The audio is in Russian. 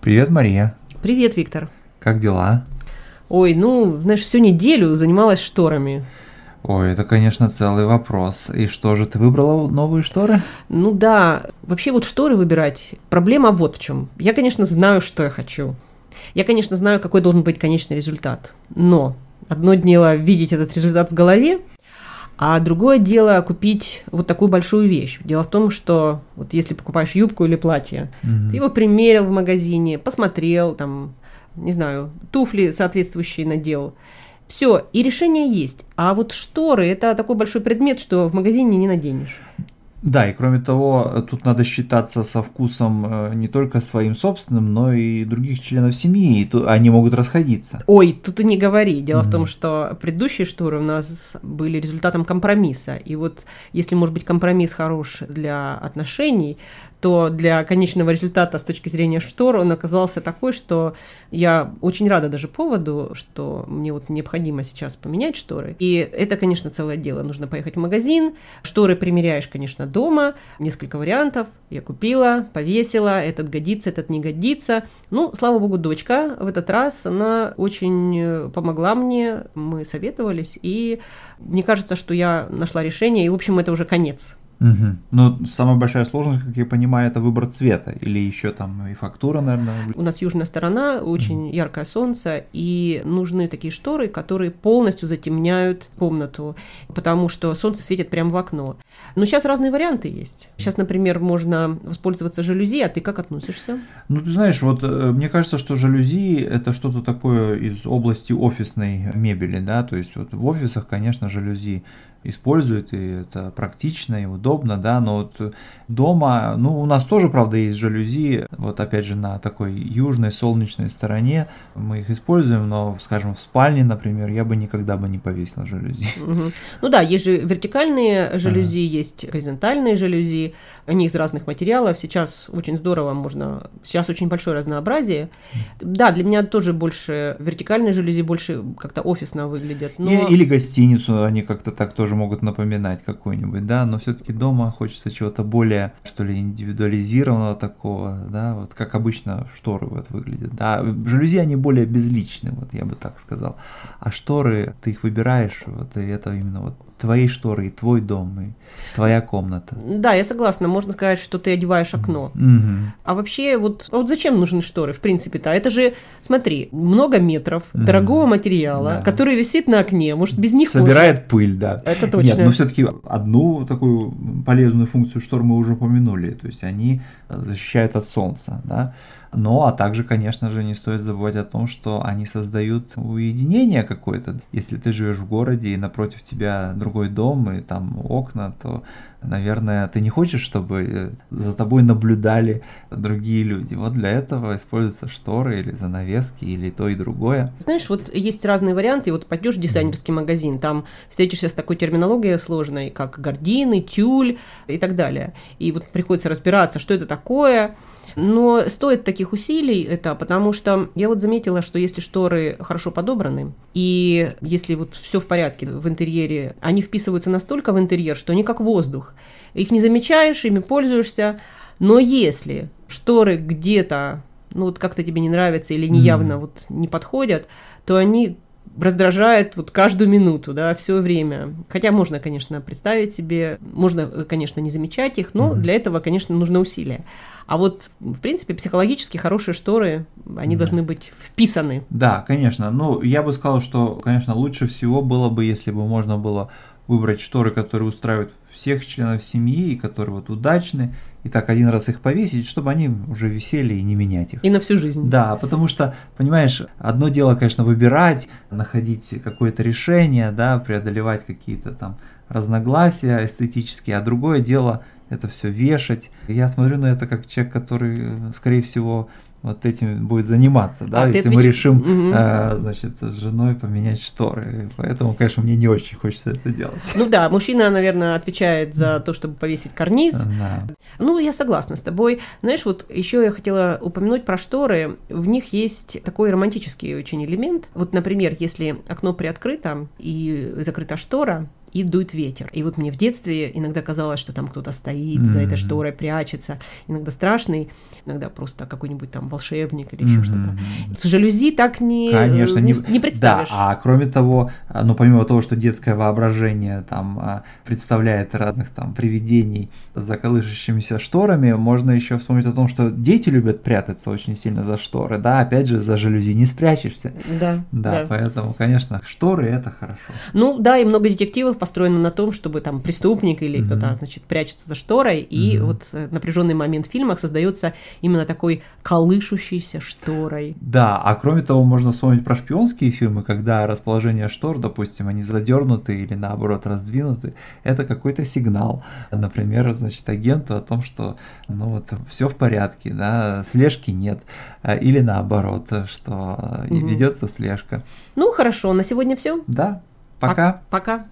Привет, Мария. Привет, Виктор. Как дела? Ой, ну, знаешь, всю неделю занималась шторами. Ой, это, конечно, целый вопрос. И что же, ты выбрала новые шторы? Ну да, вообще вот шторы выбирать, проблема вот в чем. Я, конечно, знаю, что я хочу. Я, конечно, знаю, какой должен быть конечный результат. Но одно дело видеть этот результат в голове, а другое дело купить вот такую большую вещь. Дело в том, что вот если покупаешь юбку или платье, Мгм. ты его примерил в магазине, посмотрел, там, не знаю, туфли соответствующие надел. Все, и решение есть. А вот шторы это такой большой предмет, что в магазине не наденешь. Да, и кроме того, тут надо считаться со вкусом э, не только своим собственным, но и других членов семьи, и ту- они могут расходиться. Ой, тут и не говори. Дело в Мгм. том, что предыдущие шторы у нас были результатом компромисса. И вот если, может быть, компромисс хорош для отношений, то для конечного результата с точки зрения штор он оказался такой, что я очень рада даже поводу, что мне вот необходимо сейчас поменять шторы. И это, конечно, целое дело. Нужно поехать в магазин, шторы примеряешь, конечно, дома, несколько вариантов. Я купила, повесила, этот годится, этот не годится. Ну, слава богу, дочка в этот раз, она очень э, помогла мне, мы советовались, и мне кажется, что я нашла решение, и, в общем, это уже конец. Мгм. Но самая большая сложность, как я понимаю, это выбор цвета. Или еще там и фактура, наверное. У нас южная сторона, очень яркое солнце, и нужны такие шторы, которые полностью затемняют комнату, потому что солнце светит прямо в окно. Но сейчас разные варианты есть. Сейчас, например, можно воспользоваться жалюзи, а ты как относишься? Ну, ты знаешь, вот э, мне кажется, что жалюзи это что-то такое из области офисной мебели, да, то есть вот в офисах, конечно, жалюзи используют, и это практично и удобно, да, но вот дома, ну, у нас тоже, правда, есть жалюзи, вот опять же на такой южной солнечной стороне мы их используем, но, скажем, в спальне, например, я бы никогда бы не повесил жалюзи. Мгм. Ну да, есть же вертикальные жалюзи, есть горизонтальные жалюзи, они из разных материалов. Сейчас очень здорово можно, сейчас очень большое разнообразие. Да, для меня тоже больше вертикальные жалюзи больше как-то офисно выглядят. Но... Или, или гостиницу они как-то так тоже могут напоминать какую-нибудь, да, но все-таки дома хочется чего-то более, что ли, индивидуализированного такого, да, вот как обычно шторы вот выглядят, да. Жалюзи, они более безличны, вот я бы так сказал. А шторы, ты их выбираешь, вот, и это именно вот твои шторы, и твой дом, и твоя комната. Да, я согласна, можно сказать, что ты одеваешь окно. Мгм. А вообще, вот, а вот зачем нужны шторы, в принципе-то? Это же, смотри, много метров Мгм. дорогого материала, Да. который висит на окне, может, без них Собирает пыль, да. можно? Это точно. Нет, но все-таки одну такую полезную функцию штор мы уже упомянули. То есть они защищают от солнца, да. Но, а также, конечно же, не стоит забывать о том, что они создают уединение какое-то. Если ты живешь в городе и напротив тебя другой дом и там окна, то, наверное, ты не хочешь, чтобы э, за тобой наблюдали другие люди. Вот для этого используются шторы или занавески или то и другое. Знаешь, вот есть разные варианты. Вот пойдешь в дизайнерский магазин, там встретишься с такой терминологией сложной, как гардины, тюль и так далее. И вот приходится разбираться, что это такое. Но стоит таких усилий это, потому что я вот заметила, что если шторы хорошо подобраны, и если вот все в порядке в интерьере, они вписываются настолько в интерьер, что они как воздух. Их не замечаешь, ими пользуешься. Но если шторы где-то, ну вот как-то тебе не нравятся или неявно Мгм. вот не подходят, то они раздражают вот каждую минуту, да, все время. Хотя можно, конечно, представить себе, можно, э, конечно, не замечать их, но Мгм. для этого, конечно, нужно усилие. А вот, в принципе, психологически хорошие шторы, они Да. должны быть вписаны. Да, конечно. Ну, я бы сказал, что, конечно, лучше всего было бы, если бы можно было выбрать шторы, которые устраивают всех членов семьи и которые вот удачны, и так один раз их повесить, чтобы они уже висели и не менять их. И на всю жизнь. Да, потому что, понимаешь, одно дело, конечно, выбирать, находить какое-то решение, да, преодолевать какие-то там разногласия эстетические, а другое дело это все вешать. Я смотрю на это как человек, который, э, скорее всего, вот этим будет заниматься, да, А если мы отвеч- решим, Мгм. э, значит, с женой поменять шторы. Поэтому, конечно, мне не очень хочется это делать. Ну да, мужчина, наверное, отвечает за то, чтобы повесить карниз. Да. Ну, я согласна с тобой. Знаешь, вот еще я хотела упомянуть про шторы. В них есть такой романтический очень элемент. Вот, например, если окно приоткрыто и закрыта штора, и дует ветер. И вот мне в детстве иногда казалось, что там кто-то стоит за этой шторой, прячется. Иногда страшный, иногда просто какой-нибудь там волшебник или еще что-то. С жалюзи так не, Конечно, не, не- не представишь. Да, а кроме того, а, ну помимо того, что детское воображение там а, представляет разных там привидений за колышащимися шторами, можно еще вспомнить о том, что дети любят прятаться очень сильно за шторы, да, опять же, за жалюзи не спрячешься. Да, Да, да. поэтому, конечно, шторы это хорошо. Ну да, и много детективов построено на том, чтобы там преступник или кто-то, значит, прячется за шторой, и вот напряженный момент в фильмах создается именно такой колышущейся шторой. Да, а кроме того, можно вспомнить про шпионские фильмы, когда расположение штор, допустим, они задернуты или наоборот раздвинуты, это какой-то сигнал, например, значит, агенту о том, что, ну вот, все в порядке, да, слежки нет, А, или наоборот, что Мгм. ведется слежка. Ну хорошо, на сегодня все. Да, пока. Пока.